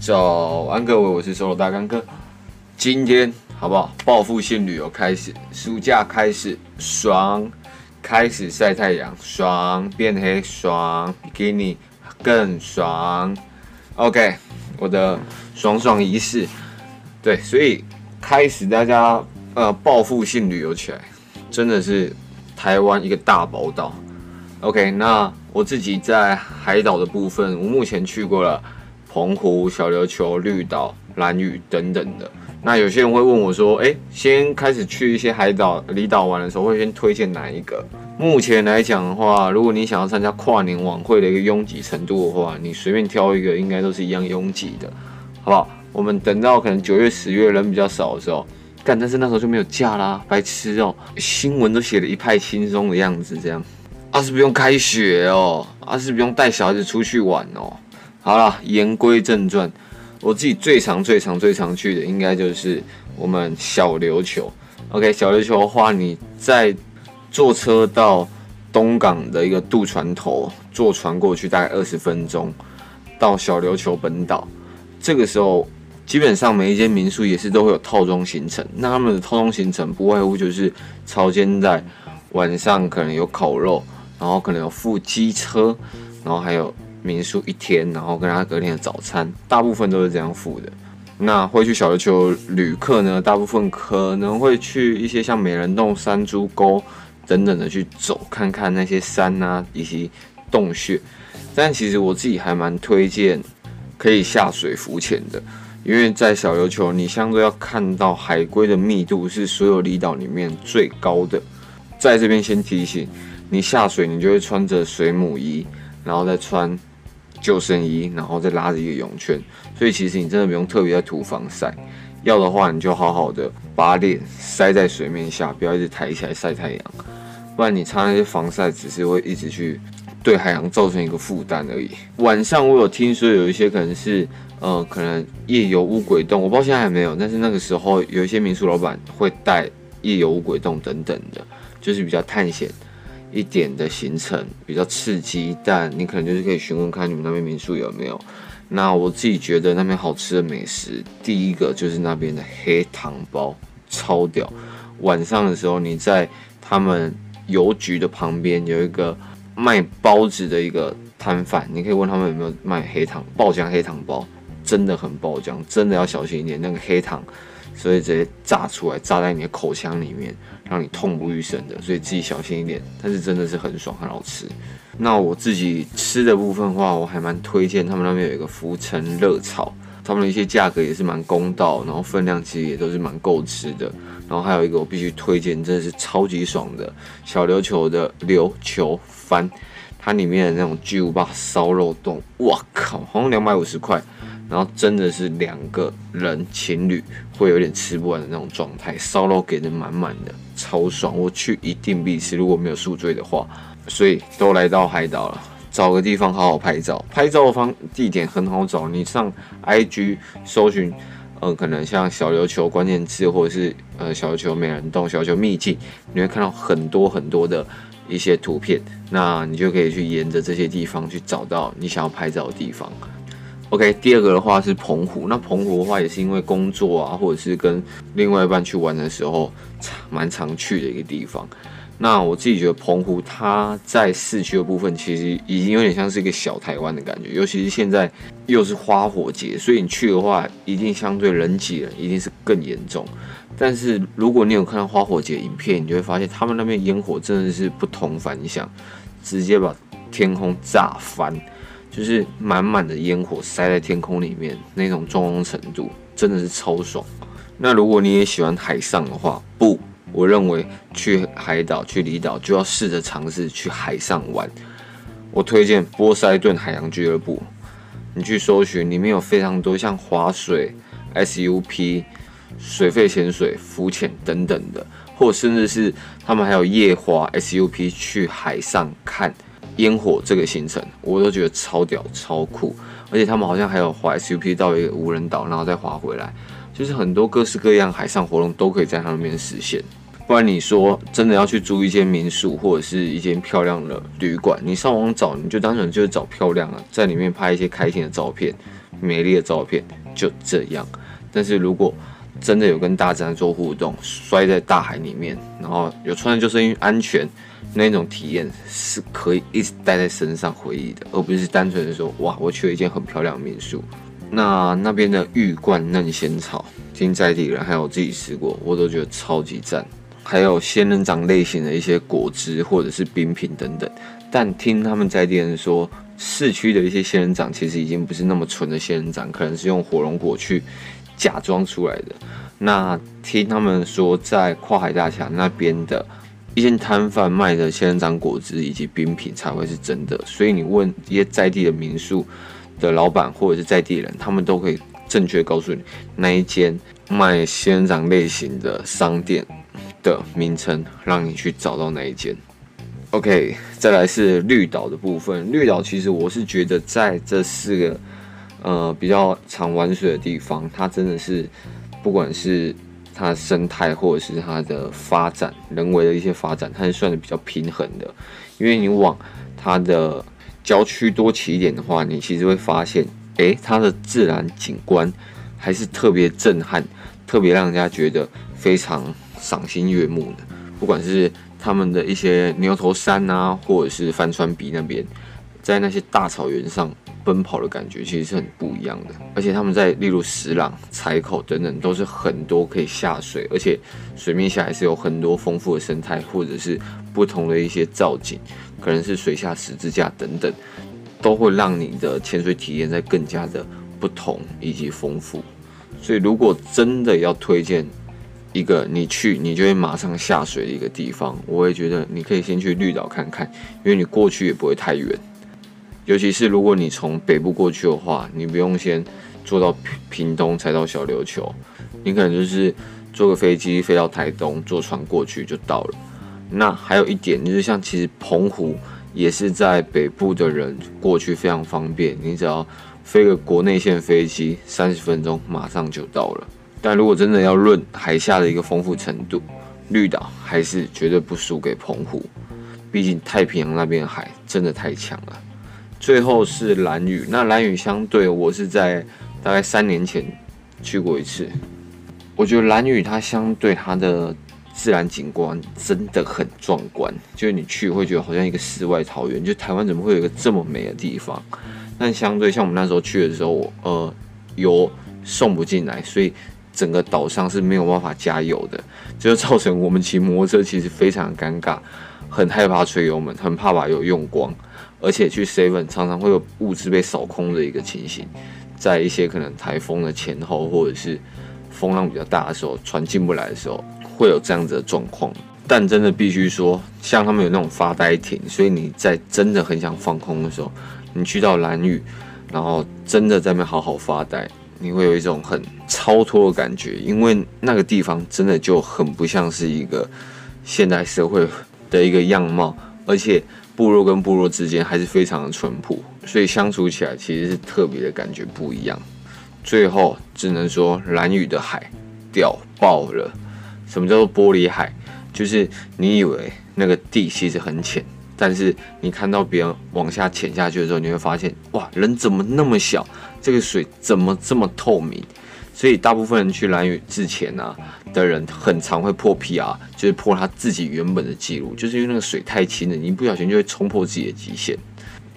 早安，各位，我是 Solo 大干哥。今天好不好？报复性旅游开始，暑假开始，爽，开始晒太阳，爽，变黑，爽，比基尼更爽。OK，我的爽爽仪式，对，所以开始大家呃报复性旅游起来，真的是台湾一个大宝岛。OK，那我自己在海岛的部分，我目前去过了澎湖、小琉球、绿岛、兰屿等等的。那有些人会问我说：“诶，先开始去一些海岛、离岛玩的时候，会先推荐哪一个？”目前来讲的话，如果你想要参加跨年晚会的一个拥挤程度的话，你随便挑一个，应该都是一样拥挤的，好不好？我们等到可能九月、十月人比较少的时候，干，但是那时候就没有假啦，白痴哦！新闻都写的一派轻松的样子，这样。阿是不用开学哦，阿是不用带小孩子出去玩哦。好了，言归正传，我自己最常、最常、最常去的，应该就是我们小琉球。OK，小琉球的话，你在坐车到东港的一个渡船头，坐船过去大概二十分钟，到小琉球本岛。这个时候，基本上每一间民宿也是都会有套装行程。那他们的套装行程不外乎就是潮间带，晚上可能有烤肉。然后可能有附机车，然后还有民宿一天，然后跟他隔天的早餐，大部分都是这样付的。那会去小琉球旅客呢，大部分可能会去一些像美人洞、山猪沟等等的去走，看看那些山啊以及洞穴。但其实我自己还蛮推荐可以下水浮潜的，因为在小琉球你相对要看到海龟的密度是所有离岛里面最高的。在这边先提醒。你下水，你就会穿着水母衣，然后再穿救生衣，然后再拉着一个泳圈。所以其实你真的不用特别在涂防晒，要的话你就好好的把脸塞在水面下，不要一直抬起来晒太阳，不然你擦那些防晒只是会一直去对海洋造成一个负担而已。晚上我有听说有一些可能是呃可能夜游乌鬼洞，我不知道现在还没有，但是那个时候有一些民宿老板会带夜游乌鬼洞等等的，就是比较探险。一点的行程比较刺激，但你可能就是可以询问看你们那边民宿有没有。那我自己觉得那边好吃的美食，第一个就是那边的黑糖包，超屌。晚上的时候你在他们邮局的旁边有一个卖包子的一个摊贩，你可以问他们有没有卖黑糖爆浆黑糖包，真的很爆浆，真的要小心一点，那个黑糖。所以直接炸出来，炸在你的口腔里面，让你痛不欲生的。所以自己小心一点。但是真的是很爽，很好吃。那我自己吃的部分的话，我还蛮推荐他们那边有一个福成热炒，他们的一些价格也是蛮公道，然后分量其实也都是蛮够吃的。然后还有一个我必须推荐，真的是超级爽的小琉球的琉球番，它里面的那种巨无霸烧肉冻，哇靠，好像两百五十块。然后真的是两个人情侣会有点吃不完的那种状态，烧肉给的满满的，超爽。我去一定必吃，如果没有宿醉的话。所以都来到海岛了，找个地方好好拍照。拍照的方地点很好找，你上 IG 搜寻，呃，可能像小琉球关键字，或者是呃小琉球美人洞、小琉球秘境，你会看到很多很多的一些图片，那你就可以去沿着这些地方去找到你想要拍照的地方。OK，第二个的话是澎湖。那澎湖的话也是因为工作啊，或者是跟另外一半去玩的时候，蛮常去的一个地方。那我自己觉得澎湖它在市区的部分，其实已经有点像是一个小台湾的感觉。尤其是现在又是花火节，所以你去的话，一定相对人挤人，一定是更严重。但是如果你有看到花火节影片，你就会发现他们那边烟火真的是不同凡响，直接把天空炸翻。就是满满的烟火塞在天空里面，那种壮观程度真的是超爽。那如果你也喜欢海上的话，不，我认为去海岛、去离岛就要试着尝试去海上玩。我推荐波塞顿海洋俱乐部，你去搜寻，里面有非常多像划水、SUP、水肺潜水、浮潜等等的，或甚至是他们还有夜滑 SUP 去海上看。烟火这个行程，我都觉得超屌、超酷，而且他们好像还有滑 SUP 到一个无人岛，然后再滑回来，就是很多各式各样海上活动都可以在他们那边实现。不然你说真的要去租一间民宿或者是一间漂亮的旅馆，你上网找，你就单纯就是找漂亮啊，在里面拍一些开心的照片，美丽的照片，就这样。但是如果真的有跟大自然做互动，摔在大海里面，然后有穿的救生衣安全，那种体验是可以一直带在身上回忆的，而不是单纯的说哇，我去了一间很漂亮的民宿。那那边的玉冠嫩仙草，听在地人还有我自己吃过，我都觉得超级赞。还有仙人掌类型的一些果汁或者是冰品等等。但听他们在地人说，市区的一些仙人掌其实已经不是那么纯的仙人掌，可能是用火龙果去假装出来的。那听他们说，在跨海大桥那边的一些摊贩卖的仙人掌果汁以及冰品才会是真的。所以你问一些在地的民宿的老板或者是在地人，他们都可以正确告诉你那一间卖仙人掌类型的商店的名称，让你去找到那一间。OK，再来是绿岛的部分。绿岛其实我是觉得在这四个。呃，比较常玩水的地方，它真的是不管是它生态或者是它的发展，人为的一些发展，它是算的比较平衡的。因为你往它的郊区多骑一点的话，你其实会发现，诶，它的自然景观还是特别震撼，特别让人家觉得非常赏心悦目的。不管是他们的一些牛头山啊，或者是帆船鼻那边，在那些大草原上。奔跑的感觉其实是很不一样的，而且他们在例如石朗、采口等等，都是很多可以下水，而且水面下还是有很多丰富的生态，或者是不同的一些造景，可能是水下十字架等等，都会让你的潜水体验在更加的不同以及丰富。所以，如果真的要推荐一个你去你就会马上下水的一个地方，我会觉得你可以先去绿岛看看，因为你过去也不会太远。尤其是如果你从北部过去的话，你不用先坐到屏东才到小琉球，你可能就是坐个飞机飞到台东，坐船过去就到了。那还有一点就是，像其实澎湖也是在北部的人过去非常方便，你只要飞个国内线飞机，三十分钟马上就到了。但如果真的要论海下的一个丰富程度，绿岛还是绝对不输给澎湖，毕竟太平洋那边的海真的太强了。最后是兰屿，那兰屿相对我是在大概三年前去过一次，我觉得兰屿它相对它的自然景观真的很壮观，就是你去会觉得好像一个世外桃源，就台湾怎么会有一个这么美的地方？但相对像我们那时候去的时候，呃，油送不进来，所以整个岛上是没有办法加油的，这就造成我们骑摩托车其实非常尴尬，很害怕吹油门，很怕把油用光。而且去 Seven 常常会有物资被扫空的一个情形，在一些可能台风的前后，或者是风浪比较大的时候，船进不来的时候，会有这样子的状况。但真的必须说，像他们有那种发呆亭，所以你在真的很想放空的时候，你去到兰屿，然后真的在那边好好发呆，你会有一种很超脱的感觉，因为那个地方真的就很不像是一个现代社会的一个样貌，而且。部落跟部落之间还是非常的淳朴，所以相处起来其实是特别的感觉不一样。最后只能说蓝屿的海屌爆了。什么叫做玻璃海？就是你以为那个地其实很浅，但是你看到别人往下潜下去的时候，你会发现哇，人怎么那么小？这个水怎么这么透明？所以大部分人去蓝雨之前啊的人，很常会破 PR，就是破他自己原本的记录，就是因为那个水太清了，你一不小心就会冲破自己的极限。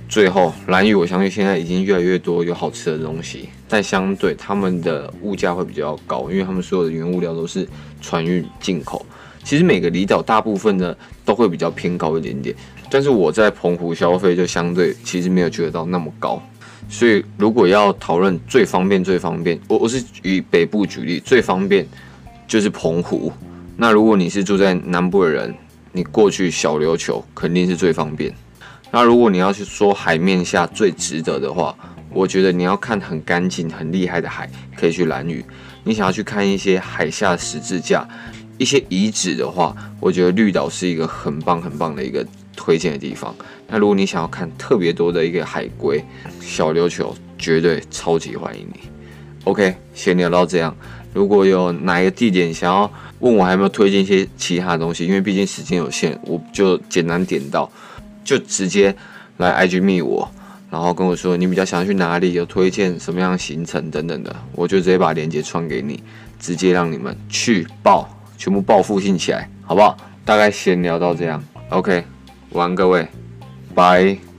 最后，兰屿我相信现在已经越来越多有好吃的东西，但相对他们的物价会比较高，因为他们所有的原物料都是船运进口。其实每个离岛大部分的都会比较偏高一点点，但是我在澎湖消费就相对其实没有觉得到那么高。所以，如果要讨论最方便、最方便，我我是以北部举例，最方便就是澎湖。那如果你是住在南部的人，你过去小琉球肯定是最方便。那如果你要去说海面下最值得的话，我觉得你要看很干净、很厉害的海，可以去兰屿。你想要去看一些海下十字架、一些遗址的话，我觉得绿岛是一个很棒、很棒的一个推荐的地方。那如果你想要看特别多的一个海龟，小琉球绝对超级欢迎你。OK，先聊到这样。如果有哪一个地点想要问我，还有没有推荐一些其他的东西？因为毕竟时间有限，我就简单点到，就直接来 IG 密我，然后跟我说你比较想要去哪里，有推荐什么样的行程等等的，我就直接把链接传给你，直接让你们去报，全部报复性起来，好不好？大概闲聊到这样，OK，晚安各位，拜。